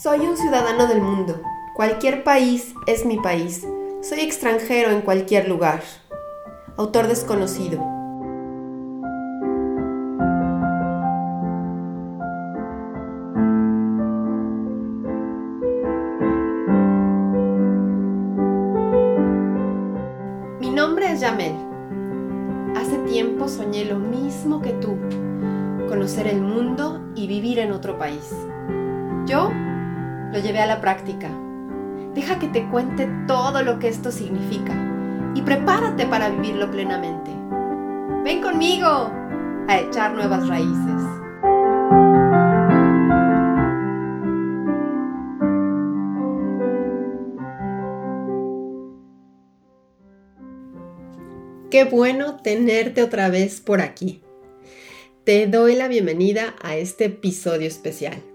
Soy un ciudadano del mundo. Cualquier país es mi país. Soy extranjero en cualquier lugar. Autor desconocido. Práctica. Deja que te cuente todo lo que esto significa y prepárate para vivirlo plenamente. Ven conmigo a echar nuevas raíces. Qué bueno tenerte otra vez por aquí. Te doy la bienvenida a este episodio especial.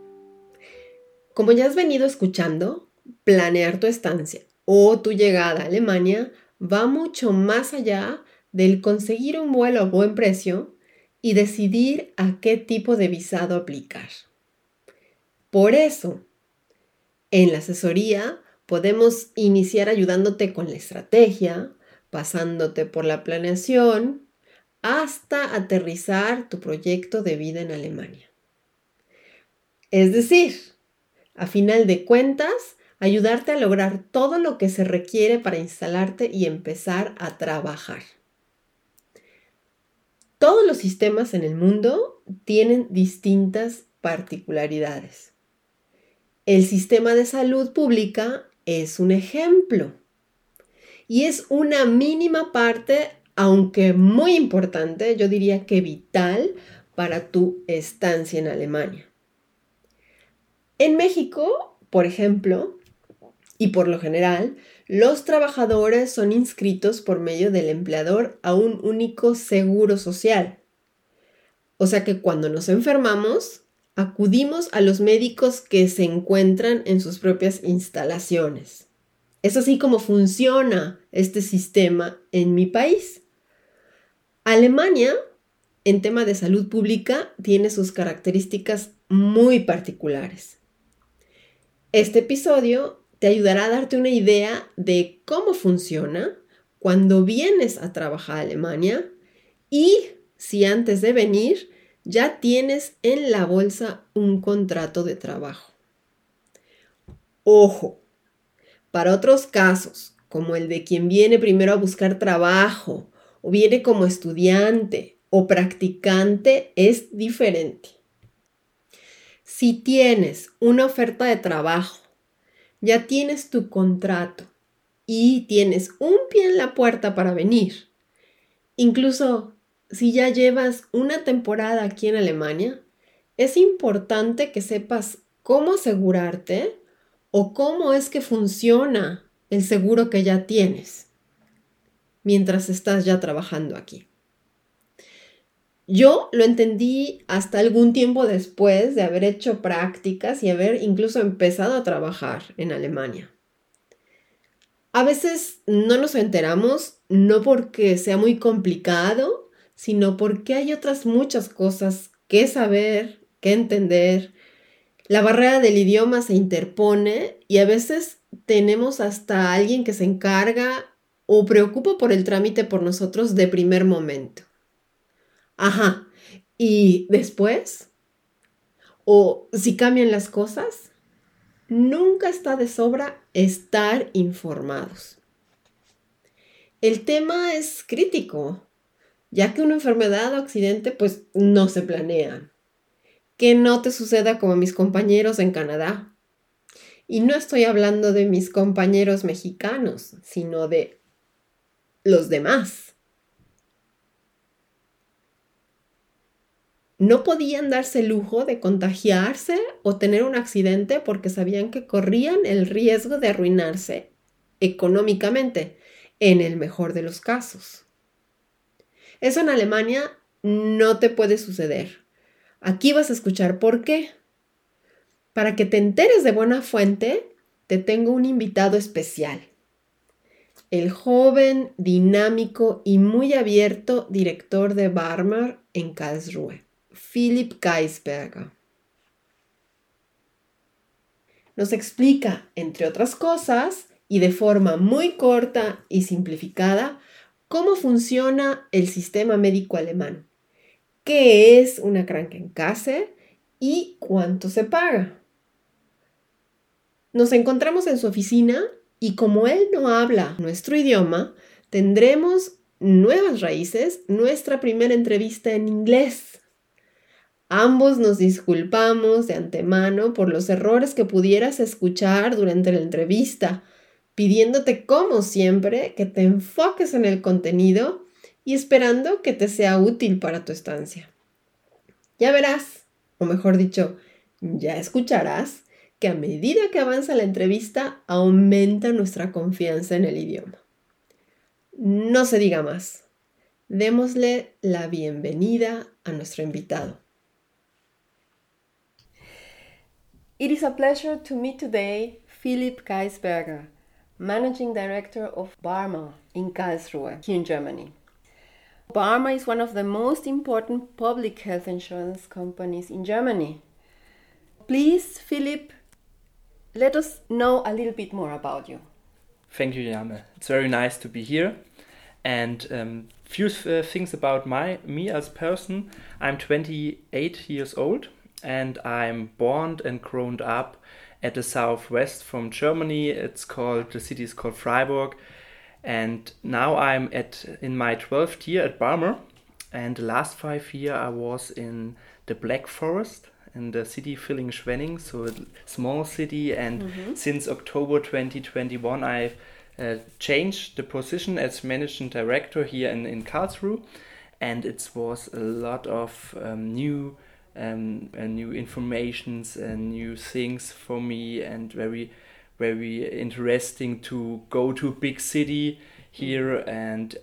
Como ya has venido escuchando, planear tu estancia o tu llegada a Alemania va mucho más allá del conseguir un vuelo a buen precio y decidir a qué tipo de visado aplicar. Por eso, en la asesoría podemos iniciar ayudándote con la estrategia, pasándote por la planeación, hasta aterrizar tu proyecto de vida en Alemania. Es decir, a final de cuentas, ayudarte a lograr todo lo que se requiere para instalarte y empezar a trabajar. Todos los sistemas en el mundo tienen distintas particularidades. El sistema de salud pública es un ejemplo y es una mínima parte, aunque muy importante, yo diría que vital para tu estancia en Alemania. En México, por ejemplo, y por lo general, los trabajadores son inscritos por medio del empleador a un único seguro social. O sea que cuando nos enfermamos, acudimos a los médicos que se encuentran en sus propias instalaciones. Es así como funciona este sistema en mi país. Alemania, en tema de salud pública, tiene sus características muy particulares. Este episodio te ayudará a darte una idea de cómo funciona cuando vienes a trabajar a Alemania y si antes de venir ya tienes en la bolsa un contrato de trabajo. Ojo, para otros casos, como el de quien viene primero a buscar trabajo o viene como estudiante o practicante, es diferente. Si tienes una oferta de trabajo, ya tienes tu contrato y tienes un pie en la puerta para venir, incluso si ya llevas una temporada aquí en Alemania, es importante que sepas cómo asegurarte o cómo es que funciona el seguro que ya tienes mientras estás ya trabajando aquí. Yo lo entendí hasta algún tiempo después de haber hecho prácticas y haber incluso empezado a trabajar en Alemania. A veces no nos enteramos, no porque sea muy complicado, sino porque hay otras muchas cosas que saber, que entender. La barrera del idioma se interpone y a veces tenemos hasta alguien que se encarga o preocupa por el trámite por nosotros de primer momento. Ajá. ¿Y después? ¿O si cambian las cosas? Nunca está de sobra estar informados. El tema es crítico, ya que una enfermedad o accidente pues no se planea. Que no te suceda como mis compañeros en Canadá. Y no estoy hablando de mis compañeros mexicanos, sino de los demás. No podían darse el lujo de contagiarse o tener un accidente porque sabían que corrían el riesgo de arruinarse económicamente, en el mejor de los casos. Eso en Alemania no te puede suceder. Aquí vas a escuchar por qué. Para que te enteres de buena fuente, te tengo un invitado especial. El joven, dinámico y muy abierto director de Barmar en Karlsruhe. Philipp Geisberger. nos explica, entre otras cosas, y de forma muy corta y simplificada, cómo funciona el sistema médico alemán, qué es una Krankenkasse y cuánto se paga. Nos encontramos en su oficina y como él no habla nuestro idioma, tendremos nuevas raíces, nuestra primera entrevista en inglés. Ambos nos disculpamos de antemano por los errores que pudieras escuchar durante la entrevista, pidiéndote como siempre que te enfoques en el contenido y esperando que te sea útil para tu estancia. Ya verás, o mejor dicho, ya escucharás que a medida que avanza la entrevista aumenta nuestra confianza en el idioma. No se diga más. Démosle la bienvenida a nuestro invitado. It is a pleasure to meet today Philipp Geisberger, Managing Director of Barmer in Karlsruhe, here in Germany. Barmer is one of the most important public health insurance companies in Germany. Please, Philipp, let us know a little bit more about you. Thank you, Jame. It's very nice to be here. And um, few uh, things about my me as person. I'm 28 years old, and I'm born and grown up at the southwest from Germany. It's called the city is called Freiburg, and now I'm at in my 12th year at Barmer. And the last five year I was in the Black Forest in the city Villingen-Schwenning, so a small city. And mm-hmm. since October 2021, I've uh, changed the position as managing director here in, in Karlsruhe. And it was a lot of um, new um, uh, new informations and new things for me and very very interesting to go to a big city here and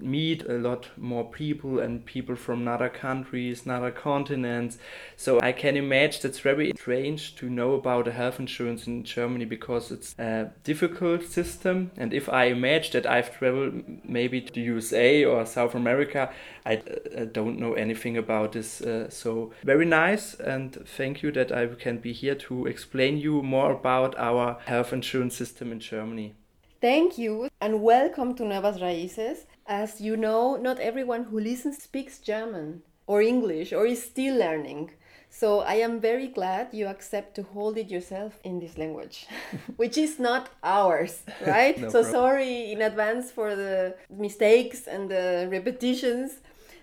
meet a lot more people and people from other countries, other continents. So I can imagine that's very strange to know about the health insurance in Germany because it's a difficult system. And if I imagine that I've traveled maybe to the USA or South America, I uh, don't know anything about this. Uh, so very nice and thank you that I can be here to explain you more about our health insurance system in Germany. Thank you and welcome to Nuevas Raíces. As you know, not everyone who listens speaks German or English or is still learning. So I am very glad you accept to hold it yourself in this language, which is not ours, right? no so problem. sorry in advance for the mistakes and the repetitions.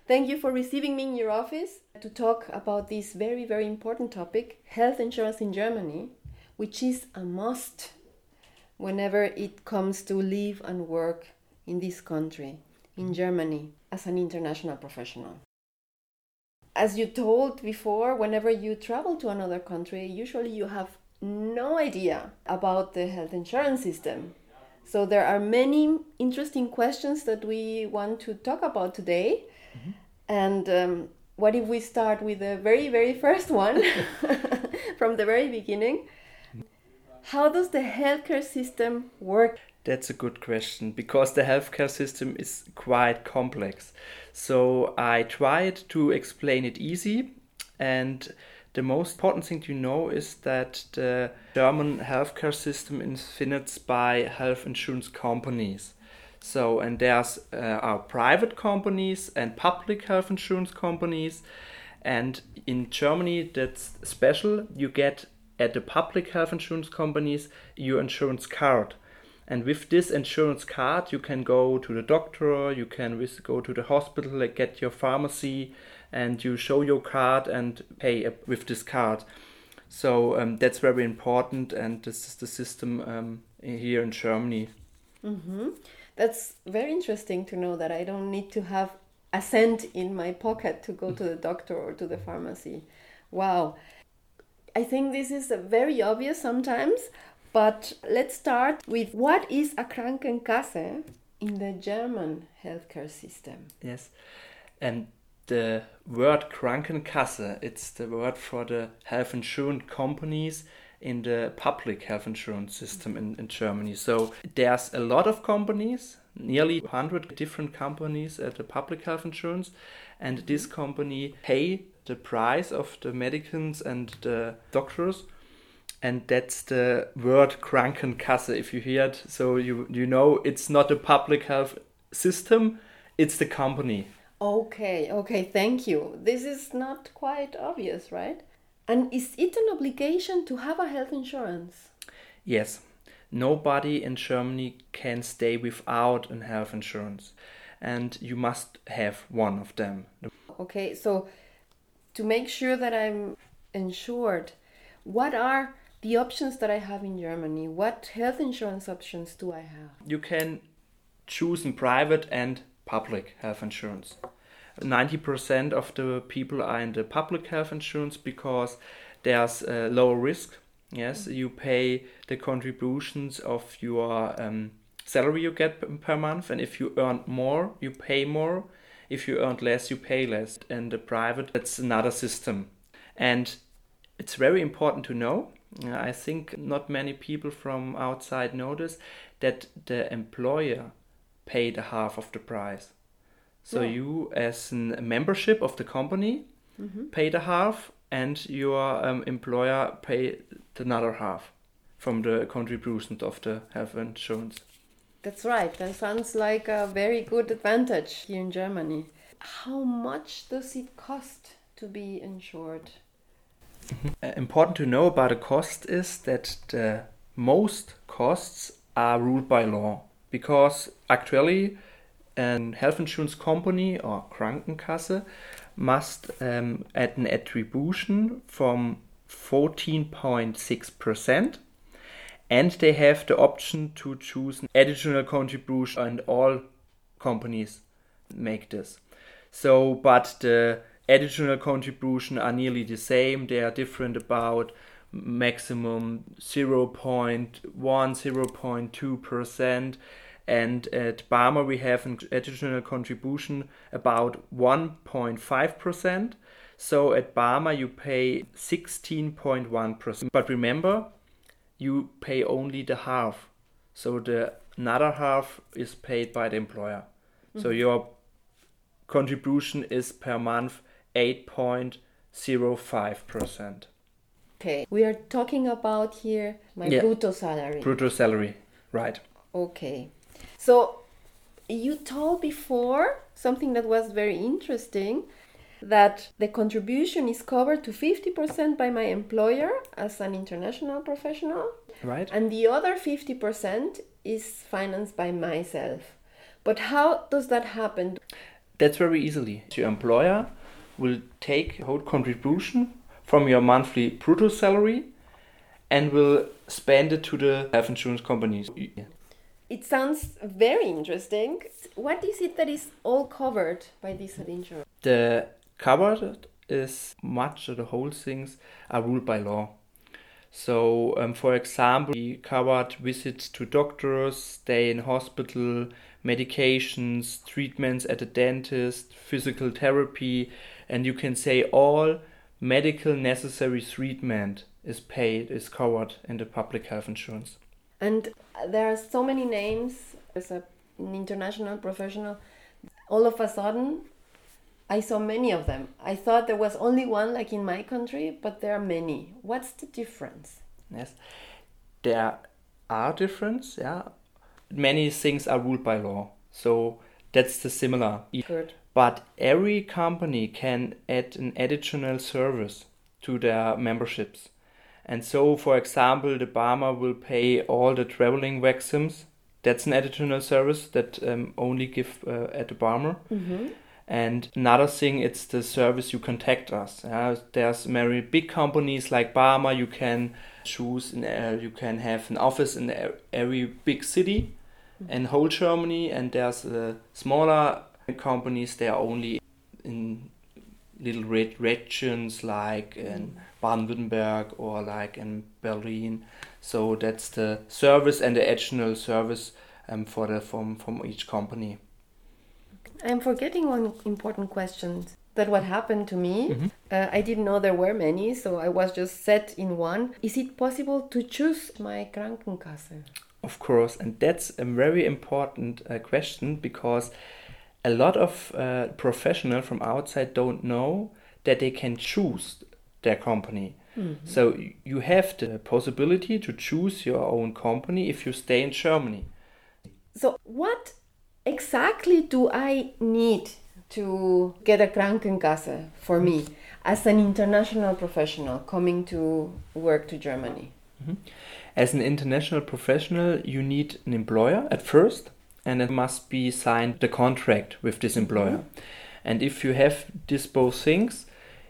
Thank you for receiving me in your office to talk about this very, very important topic health insurance in Germany, which is a must whenever it comes to live and work in this country in Germany as an international professional. As you told before, whenever you travel to another country, usually you have no idea about the health insurance system. So there are many interesting questions that we want to talk about today. Mm-hmm. And um, what if we start with the very, very first one from the very beginning? How does the healthcare system work? That's a good question because the healthcare system is quite complex. So I tried to explain it easy and the most important thing to know is that the German healthcare system is financed by health insurance companies. So, and there's uh, our private companies and public health insurance companies. And in Germany, that's special. You get at the public health insurance companies your insurance card. And with this insurance card, you can go to the doctor, you can go to the hospital, like get your pharmacy, and you show your card and pay with this card. So um, that's very important, and this is the system um, here in Germany. Mm-hmm. That's very interesting to know that I don't need to have a cent in my pocket to go to the doctor or to the pharmacy. Wow. I think this is very obvious sometimes, but let's start with what is a Krankenkasse in the German healthcare system? Yes. And the word Krankenkasse, it's the word for the health insurance companies in the public health insurance system in, in Germany. So there's a lot of companies, nearly 100 different companies at the public health insurance, and this company pay the price of the medicines and the doctors and that's the word Krankenkasse. If you hear it, so you you know it's not a public health system; it's the company. Okay, okay, thank you. This is not quite obvious, right? And is it an obligation to have a health insurance? Yes. Nobody in Germany can stay without a health insurance, and you must have one of them. Okay, so to make sure that I'm insured, what are the options that I have in Germany? What health insurance options do I have? You can choose in private and public health insurance. 90% of the people are in the public health insurance because there's a lower risk. Yes, you pay the contributions of your um, salary you get per month, and if you earn more, you pay more. If you earn less, you pay less. And the private, that's another system. And it's very important to know. I think not many people from outside notice that the employer pay the half of the price. So Yeah. you, as a membership of the company, pay the half, and your um, employer pay the another half from the contributions of the health insurance. That's right. That sounds like a very good advantage here in Germany. How much does it cost to be insured? Uh, important to know about the cost is that the most costs are ruled by law because actually a health insurance company or Krankenkasse must um, add an attribution from 14.6% and they have the option to choose an additional contribution and all companies make this. So but the additional contribution are nearly the same. They are different about maximum 0.1 0.2 percent. And at Barmer we have an additional contribution about 1.5 percent. So at Barmer you pay 16.1 percent. But remember you pay only the half. So the another half is paid by the employer. So mm-hmm. your contribution is per month 8.05%. Okay, we are talking about here my Yeah. brutto salary. Brutto salary, right. Okay. So you told before something that was very interesting that the contribution is covered to 50% by my employer as an international professional Right? and the other 50% is financed by myself. But how does that happen? That's very easily. Your employer will take whole contribution from your monthly brutto salary and will spend it to the health insurance companies. It sounds very interesting. What is it that is all covered by this insurance? the covered is much of the whole things are ruled by law. So, um, for example, we covered visits to doctors, stay in hospital, medications, treatments at a dentist, physical therapy, and you can say all medical necessary treatment is paid, is covered in the public health insurance. And there are so many names. As a, an international professional, all of a sudden, I saw many of them. I thought there was only one, like in my country, but there are many. What's the difference? Yes, there are difference. Yeah, many things are ruled by law, so that's the similar. Good. But every company can add an additional service to their memberships, and so, for example, the Barmer will pay all the traveling vaccines. That's an additional service that um, only give uh, at the Barmer. Mm-hmm. And another thing, it's the service you contact us. Yeah, there's very big companies like Barmer. You can choose, in, uh, you can have an office in every big city in whole Germany, and there's uh, smaller companies. They are only in little red regions like in Baden-Württemberg or like in Berlin. So that's the service and the additional service um, for the from from each company. I'm forgetting one important question. That what happened to me. Mhm. Uh, I didn't know there were many, so I was just set in one. Is it possible to choose my Krankenkasse? Of course, and that's a very important uh, question because a lot of uh, professionals from outside don't know that they can choose their company. So you have the possibility to choose your own company if you stay in Germany. So, what exactly do I need to get a Krankenkasse for me as an international professional coming to work to Germany? As an international professional, you need an employer at first, and it must be signed the contract with this employer. Mm-hmm. And if you have these both things,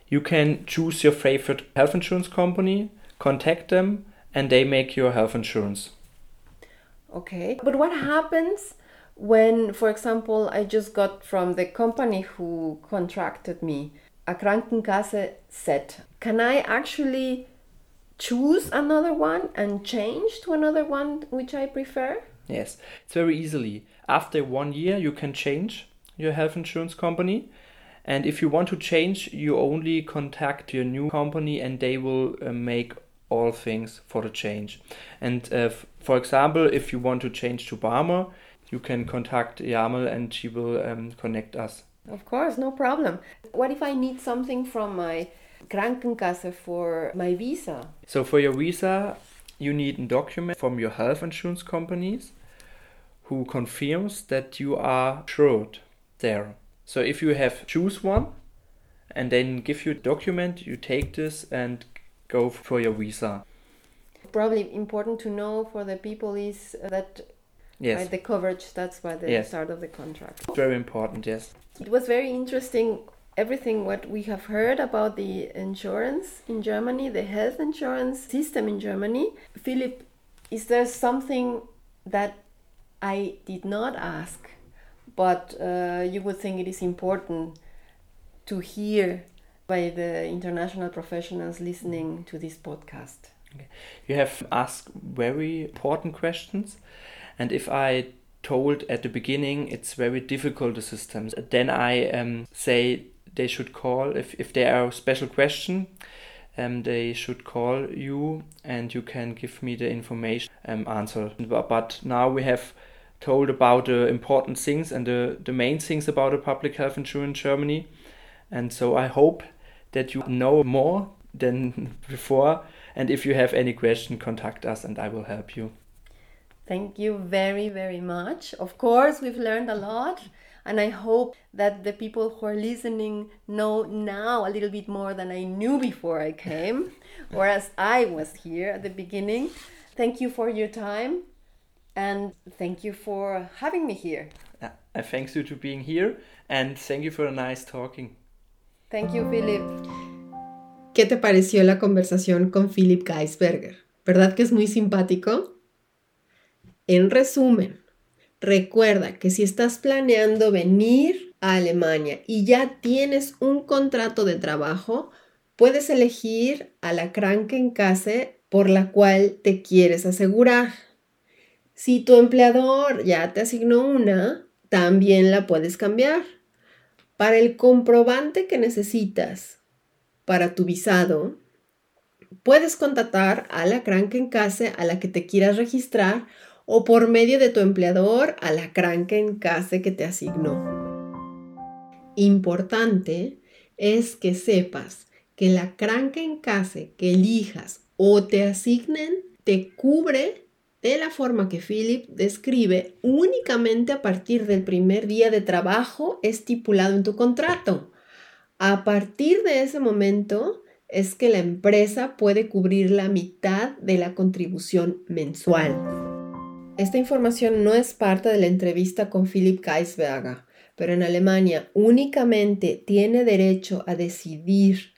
you can choose your favorite health insurance company, contact them, and they make your health insurance. Okay. But what happens when, for example, I just got from the company who contracted me a Krankenkasse set? Can I actually choose another one and change to another one which I prefer? Yes, it's very easily. After one year, you can change your health insurance company. And if you want to change, you only contact your new company and they will uh, make all things for the change. And uh, f- for example, if you want to change to Barmer, you can contact Yamel and she will um, connect us. Of course, no problem. What if I need something from my Krankenkasse for my visa? So for your visa, you need a document from your health insurance companies who confirms that you are insured there. So if you have choose one and then give you a document, you take this and go for your visa. Probably important to know for the people is that Yes, right, the coverage, that's why the Yes. start of the contract. very important. Yes. It was very interesting everything what we have heard about the insurance in Germany, the health insurance system in Germany. Philipp, is there something that I did not ask, but uh, you would think it is important to hear by the international professionals listening to this podcast? You have asked very important questions, and if I told at the beginning it's very difficult the systems, then I um, say they should call if if there are special question. Um, they should call you and you can give me the information um, answer. But, now we have told about the important things and the, the main things about the public health insurance in Germany. And so I hope that you know more than before. And if you have any question, contact us and I will help you. Thank you very, very much. Of course, we've learned a lot, and I hope that the people who are listening know now a little bit more than I knew before I came, or as I was here at the beginning. Thank you for your time, and thank you for having me here. I thank you to being here and thank you for a nice talking. Thank you, Philipp. ¿Qué te pareció la conversación con Philipp Geisberger? ¿Verdad que es muy simpático? En resumen, recuerda que si estás planeando venir a Alemania y ya tienes un contrato de trabajo, puedes elegir a la Krankenkasse por la cual te quieres asegurar. Si tu empleador ya te asignó una, también la puedes cambiar. Para el comprobante que necesitas para tu visado, puedes contactar a la Krankenkasse a la que te quieras registrar o por medio de tu empleador a la Krankenkasse que te asignó. Importante es que sepas que la Krankenkasse que elijas o te asignen te cubre de la forma que Philip describe únicamente a partir del primer día de trabajo estipulado en tu contrato. A partir de ese momento es que la empresa puede cubrir la mitad de la contribución mensual. Esta información no es parte de la entrevista con Philip Geisberger, pero en Alemania únicamente tiene derecho a decidir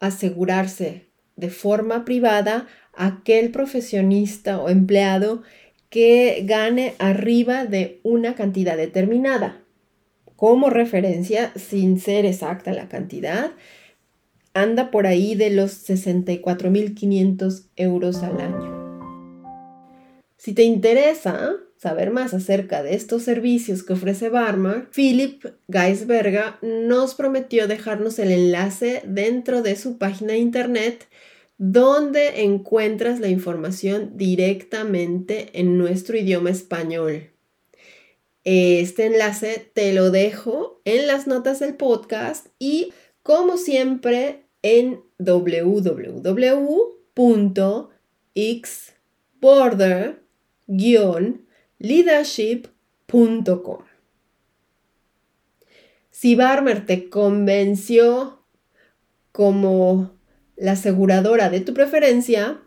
asegurarse de forma privada aquel profesionista o empleado que gane arriba de una cantidad determinada. Como referencia, sin ser exacta la cantidad, anda por ahí de los 64.500 euros al año. Si te interesa saber más acerca de estos servicios que ofrece Barmer, Philip Geisberger nos prometió dejarnos el enlace dentro de su página de internet donde encuentras la información directamente en nuestro idioma español. Este enlace te lo dejo en las notas del podcast y como siempre en www.xborder-leadership.com. Si Barmer te convenció como la aseguradora de tu preferencia,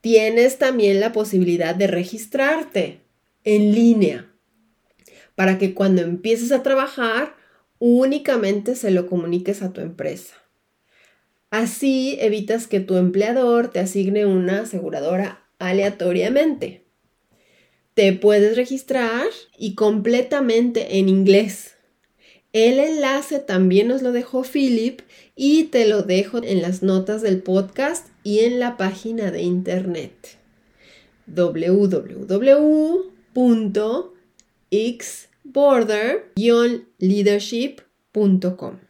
tienes también la posibilidad de registrarte en línea para que cuando empieces a trabajar únicamente se lo comuniques a tu empresa. Así evitas que tu empleador te asigne una aseguradora aleatoriamente. Te puedes registrar y completamente en inglés. El enlace también nos lo dejó Philip y te lo dejo en las notas del podcast y en la página de internet www.xborder-leadership.com.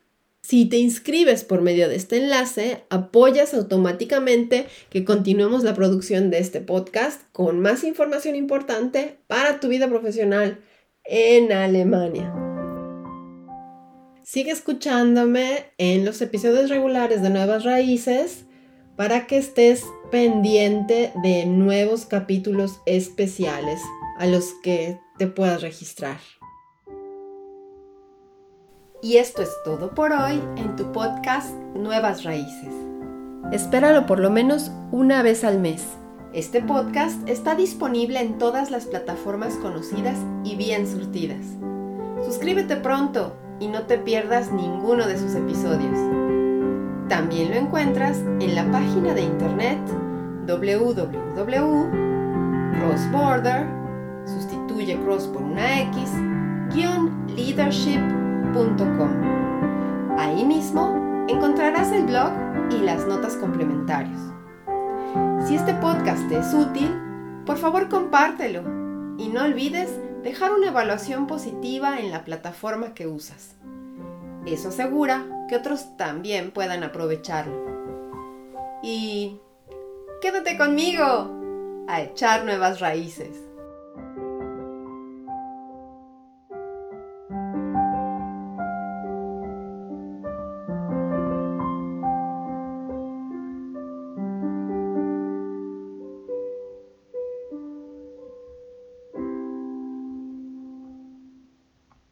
Si te inscribes por medio de este enlace, apoyas automáticamente que continuemos la producción de este podcast con más información importante para tu vida profesional en Alemania. Sigue escuchándome en los episodios regulares de Nuevas Raíces para que estés pendiente de nuevos capítulos especiales a los que te puedas registrar. Y esto es todo por hoy en tu podcast Nuevas Raíces. Espéralo por lo menos una vez al mes. Este podcast está disponible en todas las plataformas conocidas y bien surtidas. Suscríbete pronto y no te pierdas ninguno de sus episodios. También lo encuentras en la página de internet www.crossborder, sustituye cross por una X, Ahí mismo encontrarás el blog y las notas complementarias. Si este podcast te es útil, por favor compártelo y no olvides dejar una evaluación positiva en la plataforma que usas. Eso asegura que otros también puedan aprovecharlo. Y quédate conmigo a echar nuevas raíces.